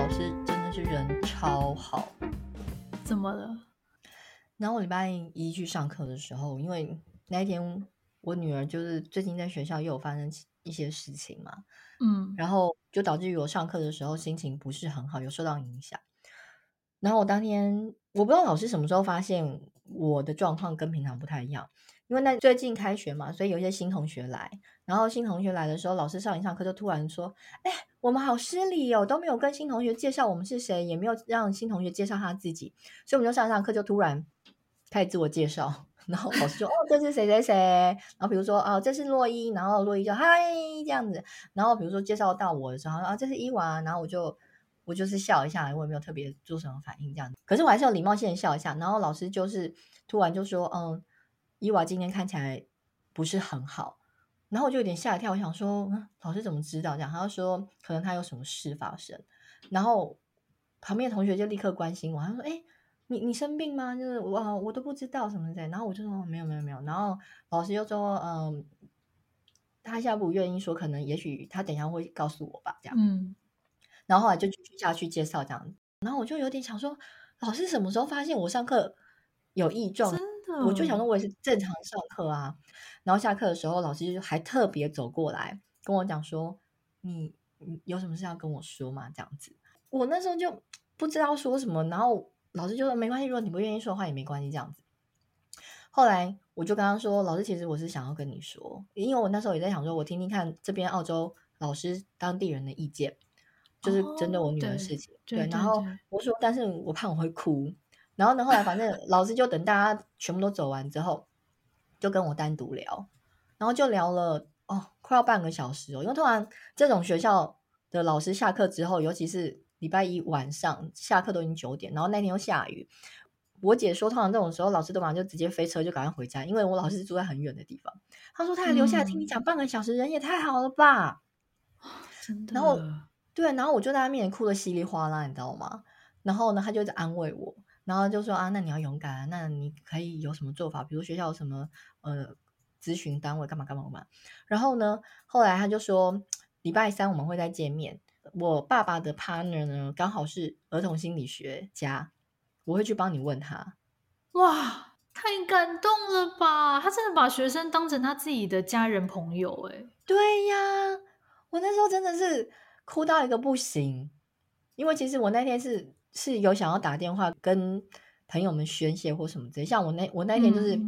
老师真的是人超好。怎么了？然后我礼拜一去上课的时候，因为那一天我女儿就是最近在学校又有发生一些事情嘛，嗯，然后就导致于我上课的时候心情不是很好，有受到影响。然后我当天我不知道老师什么时候发现我的状况跟平常不太一样。因为那最近开学嘛，所以有一些新同学来，然后新同学来的时候，老师上一上课就突然说：“哎，我们好失礼哦，都没有跟新同学介绍我们是谁，也没有让新同学介绍他自己，所以我们就上上课就突然开始自我介绍，然后老师说：‘哦，这是谁谁谁’，然后比如说哦，这是洛伊，然后洛伊就嗨这样子，然后比如说介绍到我的时候啊，这是伊娃，然后我就我就是笑一下，我也没有特别做什么反应这样子，可是我还是有礼貌性的笑一下，然后老师就是突然就说：‘嗯。’伊娃今天看起来不是很好，然后我就有点吓一跳。我想说，嗯，老师怎么知道这样？他就说可能他有什么事发生。然后旁边的同学就立刻关心我，他说：“哎，你你生病吗？就是我我都不知道什么的。”然后我就说：“没有没有没有。”然后老师就说：“嗯，他现在不愿意说，可能也许他等一下会告诉我吧。”这样，嗯。然后后来就继续下去介绍这样。然后我就有点想说，老师什么时候发现我上课有异状？我就想说，我也是正常上课啊。然后下课的时候，老师就还特别走过来跟我讲说：“你你有什么事要跟我说吗？”这样子，我那时候就不知道说什么。然后老师就说：“没关系，如果你不愿意说的话也没关系。”这样子。后来我就跟他说：“老师，其实我是想要跟你说，因为我那时候也在想说，我听听看这边澳洲老师当地人的意见，就是针对我女儿的事情。对，对，然后我说，但是我怕我会哭。”然后呢，后来反正老师就等大家全部都走完之后，就跟我单独聊，然后就聊了哦，快要半个小时哦。因为突然这种学校的老师下课之后，尤其是礼拜一晚上下课都已经九点，然后那天又下雨，我姐说，通常这种时候老师都马上就直接飞车就赶快回家，因为我老师是住在很远的地方。她说她还留下来听你讲半个小时，嗯、人也太好了吧？真的。然后对，然后我就在她面前哭的稀里哗啦，你知道吗？然后呢，她就在安慰我。然后就说啊，那你要勇敢啊，那你可以有什么做法？比如学校有什么呃咨询单位干嘛干嘛干嘛。然后呢，后来他就说礼拜三我们会再见面。我爸爸的 partner 呢，刚好是儿童心理学家，我会去帮你问他。哇，太感动了吧！他真的把学生当成他自己的家人朋友诶。对呀，我那时候真的是哭到一个不行，因为其实我那天是。是有想要打电话跟朋友们宣泄或什么之类，像我那我那天就是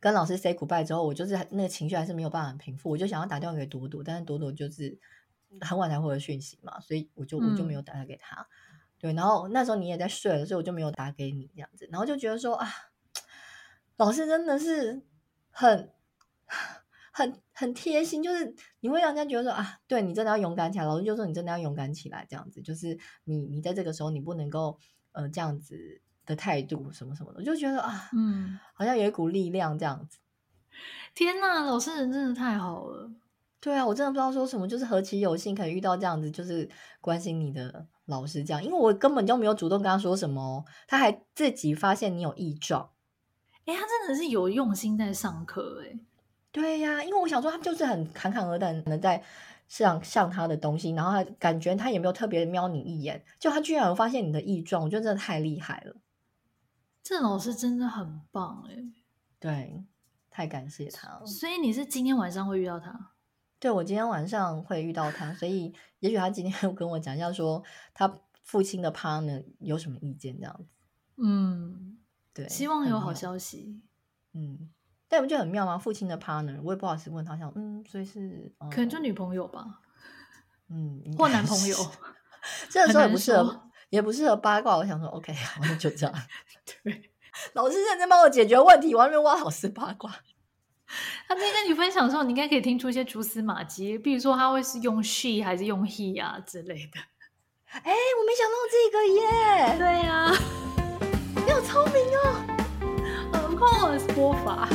跟老师 say goodbye 之后，我就是那个情绪还是没有办法平复，我就想要打电话给朵朵，但是朵朵就是很晚才回的讯息嘛，所以我就我就没有打给他。对，然后那时候你也在睡了，所以我就没有打给你这样子，然后就觉得说啊，老师真的是很。很很贴心，就是你会让人家觉得说啊，对你真的要勇敢起来。老师就说你真的要勇敢起来，这样子就是你你在这个时候你不能够呃这样子的态度什么什么的，我就觉得啊，嗯，好像有一股力量这样子。天哪，老师人真的太好了。对啊，我真的不知道说什么，就是何其有幸可以遇到这样子就是关心你的老师这样，因为我根本就没有主动跟他说什么，他还自己发现你有异状。哎，他真的是有用心在上课哎。对呀，因为我想说，他就是很侃侃而谈的在上上他的东西，然后他感觉他也没有特别瞄你一眼，就他居然有发现你的异状，我觉得真的太厉害了。这老师真的很棒哎，对，太感谢他了。所以你是今天晚上会遇到他？对，我今天晚上会遇到他，所以也许他今天会跟我讲一下，说他父亲的 partner 有什么意见这样子。嗯，对，希望有好消息。嗯。但不就很妙吗？父亲的 partner，我也不好意思问他，想嗯，所以是、嗯、可能就女朋友吧，嗯，或男朋友。这个时候也不适合，也不适合八卦。我想说，OK，我就这样。对，老师认真帮我解决问题，我还没挖老师八卦。他在跟你分享的时候，你应该可以听出一些蛛丝马迹，比如说他会是用 she 还是用 he 啊之类的。哎，我没想到这个耶。对呀、啊，你好聪明哦。Of course，播法。